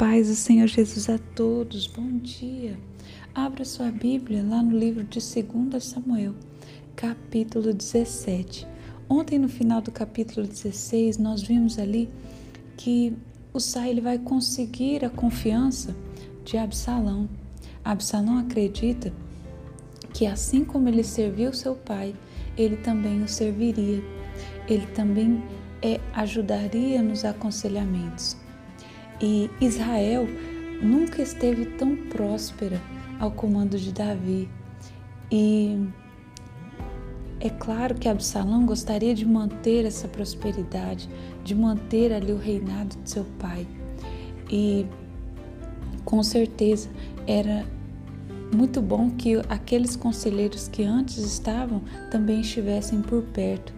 paz do Senhor Jesus a todos. Bom dia. Abra sua Bíblia lá no livro de 2 Samuel, capítulo 17. Ontem, no final do capítulo 16, nós vimos ali que o Sai ele vai conseguir a confiança de Absalão. Absalão acredita que assim como ele serviu seu pai, ele também o serviria. Ele também é, ajudaria nos aconselhamentos. E Israel nunca esteve tão próspera ao comando de Davi. E é claro que Absalão gostaria de manter essa prosperidade, de manter ali o reinado de seu pai. E com certeza era muito bom que aqueles conselheiros que antes estavam também estivessem por perto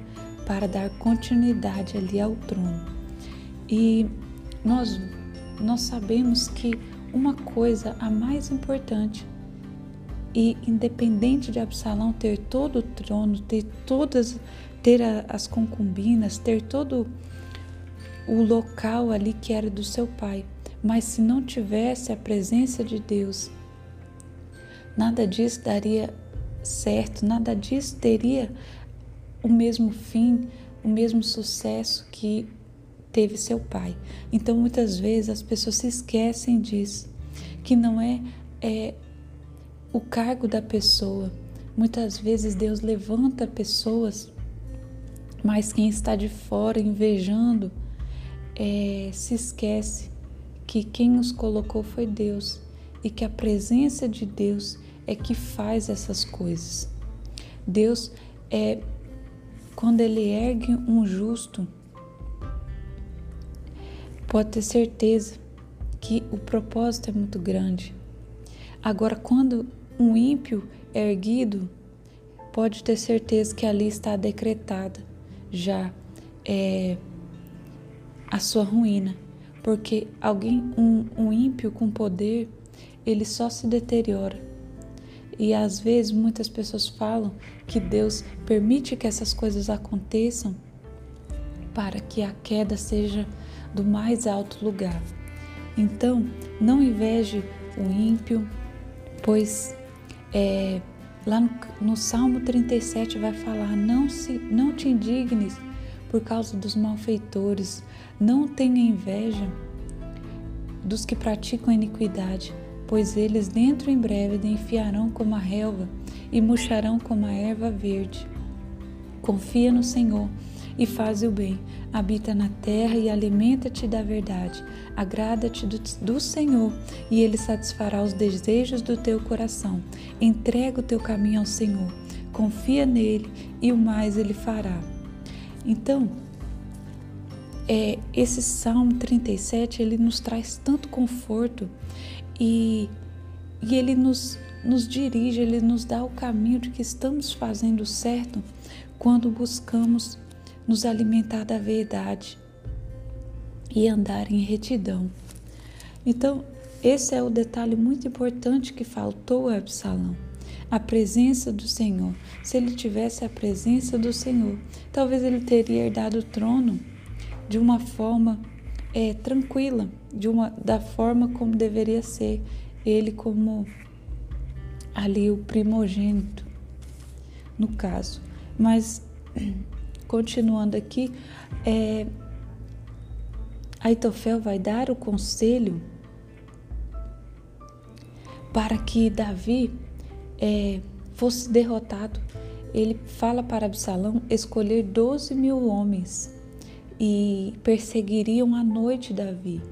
para dar continuidade ali ao trono. E nós nós sabemos que uma coisa a mais importante e independente de Absalão ter todo o trono, ter todas ter as concubinas, ter todo o local ali que era do seu pai, mas se não tivesse a presença de Deus, nada disso daria certo, nada disso teria o mesmo fim, o mesmo sucesso que teve seu pai. Então muitas vezes as pessoas se esquecem disso, que não é, é o cargo da pessoa. Muitas vezes Deus levanta pessoas, mas quem está de fora invejando é, se esquece que quem os colocou foi Deus e que a presença de Deus é que faz essas coisas. Deus é quando ele ergue um justo, pode ter certeza que o propósito é muito grande. Agora, quando um ímpio é erguido, pode ter certeza que ali está decretada já é, a sua ruína, porque alguém, um, um ímpio com poder, ele só se deteriora. E às vezes muitas pessoas falam que Deus permite que essas coisas aconteçam para que a queda seja do mais alto lugar. Então, não inveje o ímpio, pois é, lá no, no, Salmo 37 vai falar: não, se, não te indignes por causa dos malfeitores, não tenha inveja dos que praticam iniquidade, pois eles dentro em breve enfiarão como a relva e murcharão como a erva verde. Confia no Senhor e faz o bem. Habita na terra e alimenta-te da verdade. Agrada-te do, do, Senhor e Ele satisfará os desejos do teu coração. Entrega o teu caminho ao Senhor. Confia nele e o mais Ele fará. Então, é, esse Salmo 37 ele nos traz tanto conforto e, e ele nos, nos dirige, ele nos dá o caminho de que estamos fazendo certo quando buscamos nos alimentar da verdade e andar em retidão. Então, esse é o detalhe muito importante que faltou a Absalão. A presença do Senhor. Se ele tivesse a presença do Senhor, talvez ele teria herdado o trono de uma forma é, tranquila, de uma da forma como deveria ser ele como ali o primogênito, no caso. Mas continuando aqui, é, Aitofel vai dar o conselho para que Davi é, fosse derrotado. Ele fala para Absalão escolher 12 mil homens e perseguiriam à noite Davi.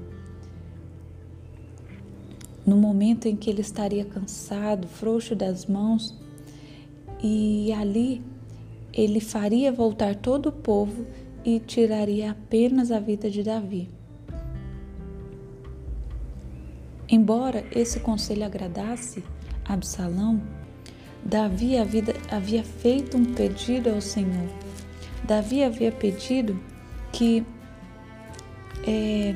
No momento em que ele estaria cansado, frouxo das mãos, e ali ele faria voltar todo o povo e tiraria apenas a vida de Davi. Embora esse conselho agradasse a Absalão, Davi havia feito um pedido ao Senhor. Davi havia pedido que é,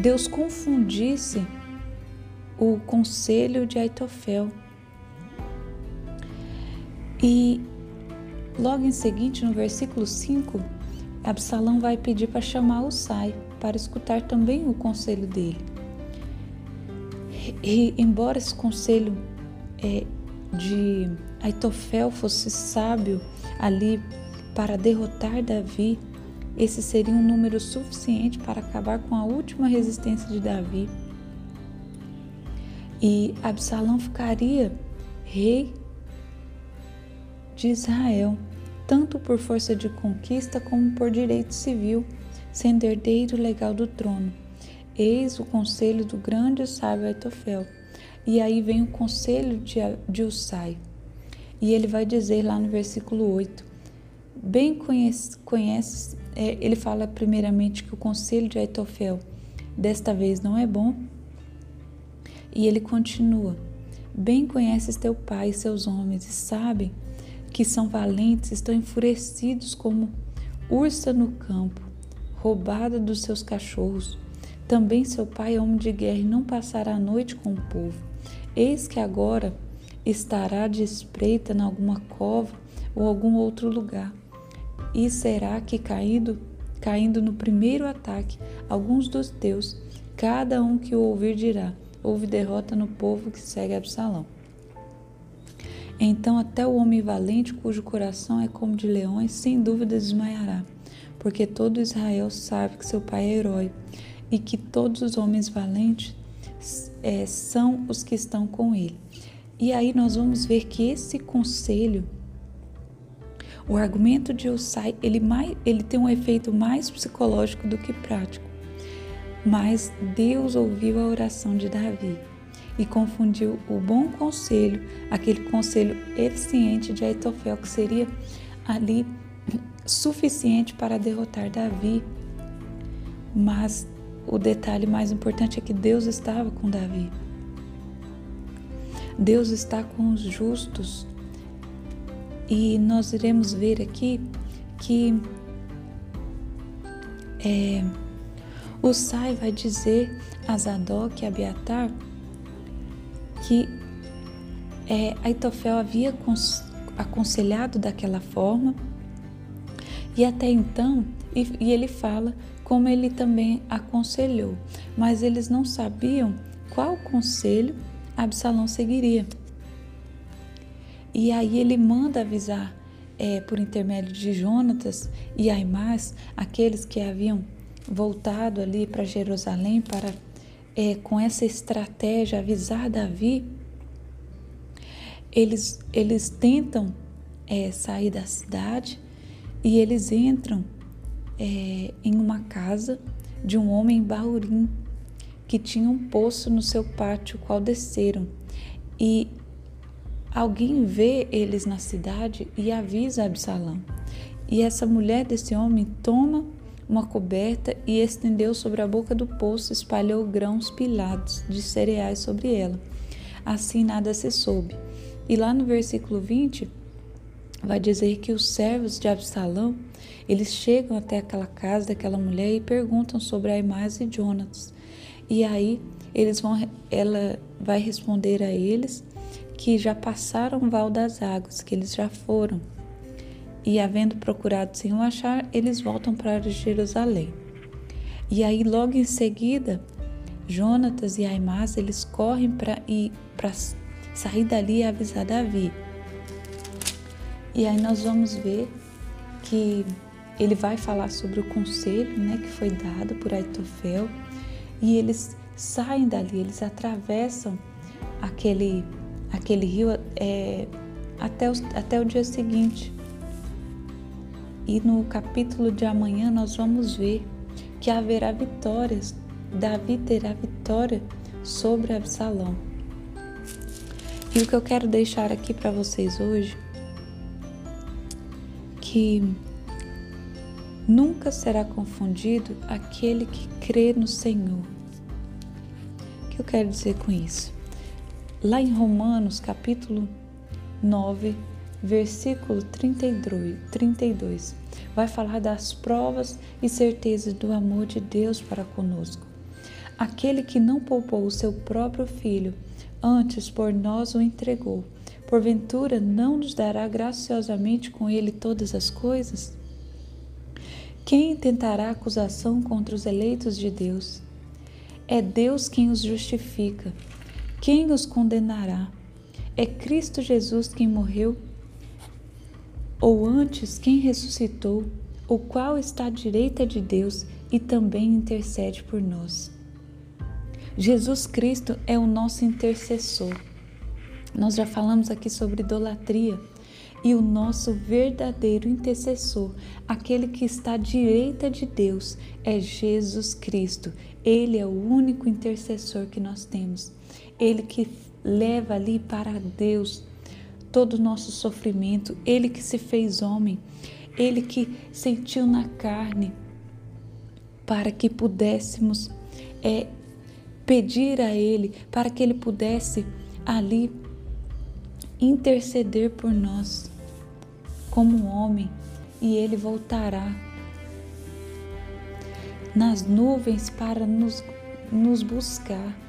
Deus confundisse o conselho de Aitofel. E Logo em seguinte, no versículo 5, Absalão vai pedir para chamar o Sai para escutar também o conselho dele. E embora esse conselho é, de Aitofel fosse sábio ali para derrotar Davi, esse seria um número suficiente para acabar com a última resistência de Davi. E Absalão ficaria rei de Israel, tanto por força de conquista como por direito civil, sendo herdeiro legal do trono. Eis o conselho do grande sábio Aitofel. E aí vem o conselho de, de Usai. E ele vai dizer lá no versículo 8: Bem conhece, conhece é, ele fala primeiramente que o conselho de Aitofel desta vez não é bom. E ele continua: Bem conheces teu pai e seus homens, e sabem que são valentes, estão enfurecidos como ursa no campo, roubada dos seus cachorros. Também seu pai homem de guerra não passará a noite com o povo. Eis que agora estará de espreita em alguma cova ou algum outro lugar e será que caindo, caindo no primeiro ataque, alguns dos teus, cada um que o ouvir dirá: houve derrota no povo que segue Absalão. Então até o homem valente, cujo coração é como de leões, sem dúvida desmaiará, porque todo Israel sabe que seu pai é herói e que todos os homens valentes é, são os que estão com ele. E aí nós vamos ver que esse conselho o argumento de Usai, ele, mais, ele tem um efeito mais psicológico do que prático. Mas Deus ouviu a oração de Davi e confundiu o bom conselho, aquele conselho eficiente de Aitofel, que seria ali suficiente para derrotar Davi. Mas o detalhe mais importante é que Deus estava com Davi. Deus está com os justos. E nós iremos ver aqui que é, o Sai vai dizer a Zadok e Abiatar que é, Aitofel havia aconselhado daquela forma e até então, e, e ele fala como ele também aconselhou, mas eles não sabiam qual conselho Absalão seguiria. E aí ele manda avisar é, por intermédio de Jonatas e Aimás, aqueles que haviam voltado ali para Jerusalém para é, com essa estratégia avisar Davi, eles, eles tentam é, sair da cidade e eles entram é, em uma casa de um homem baurim que tinha um poço no seu pátio, qual desceram. E Alguém vê eles na cidade e avisa Absalão. E essa mulher desse homem toma uma coberta e estendeu sobre a boca do poço, espalhou grãos pilados de cereais sobre ela. Assim nada se soube. E lá no versículo 20 vai dizer que os servos de Absalão, eles chegam até aquela casa daquela mulher e perguntam sobre Aimás e Jonas. E aí eles vão ela vai responder a eles que já passaram o val das águas, que eles já foram. E havendo procurado sem o achar, eles voltam para Jerusalém. E aí logo em seguida, Jonatas e Aimás, eles correm para ir para sair dali e avisar Davi. E aí nós vamos ver que ele vai falar sobre o conselho, né, que foi dado por Aitofel, e eles saem dali, eles atravessam aquele aquele rio é, até, o, até o dia seguinte. E no capítulo de amanhã nós vamos ver que haverá vitórias. Davi terá vitória sobre Absalão. E o que eu quero deixar aqui para vocês hoje que nunca será confundido aquele que crê no Senhor. O que eu quero dizer com isso? Lá em Romanos, capítulo 9, versículo 32, vai falar das provas e certezas do amor de Deus para conosco. Aquele que não poupou o seu próprio filho, antes por nós o entregou, porventura não nos dará graciosamente com ele todas as coisas? Quem tentará acusação contra os eleitos de Deus? É Deus quem os justifica. Quem os condenará? É Cristo Jesus quem morreu? Ou antes, quem ressuscitou? O qual está à direita de Deus e também intercede por nós. Jesus Cristo é o nosso intercessor. Nós já falamos aqui sobre idolatria e o nosso verdadeiro intercessor, aquele que está à direita de Deus, é Jesus Cristo. Ele é o único intercessor que nós temos. Ele que leva ali para Deus todo o nosso sofrimento, ele que se fez homem, ele que sentiu na carne para que pudéssemos é, pedir a Ele, para que Ele pudesse ali interceder por nós como homem e Ele voltará nas nuvens para nos, nos buscar.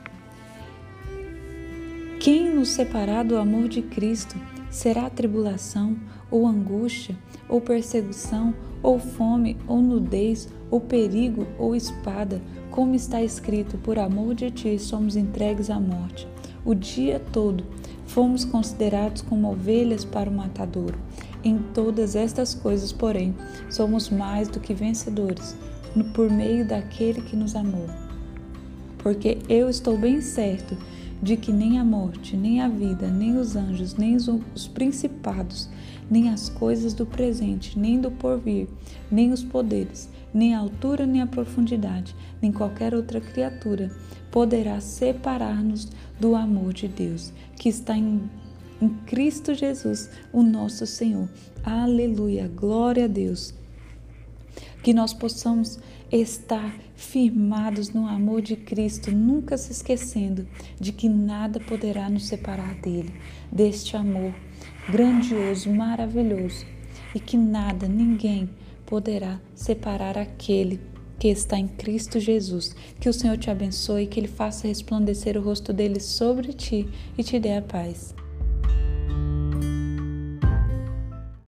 Quem nos separar do amor de Cristo será tribulação, ou angústia, ou perseguição, ou fome, ou nudez, ou perigo, ou espada, como está escrito: por amor de ti somos entregues à morte. O dia todo fomos considerados como ovelhas para o matadouro. Em todas estas coisas, porém, somos mais do que vencedores, por meio daquele que nos amou. Porque eu estou bem certo de que nem a morte, nem a vida, nem os anjos, nem os principados, nem as coisas do presente, nem do porvir, nem os poderes, nem a altura, nem a profundidade, nem qualquer outra criatura poderá separar-nos do amor de Deus, que está em, em Cristo Jesus, o nosso Senhor. Aleluia, glória a Deus. Que nós possamos estar firmados no amor de Cristo, nunca se esquecendo de que nada poderá nos separar dele, deste amor grandioso, maravilhoso, e que nada, ninguém poderá separar aquele que está em Cristo Jesus. Que o Senhor te abençoe, que Ele faça resplandecer o rosto dele sobre ti e te dê a paz.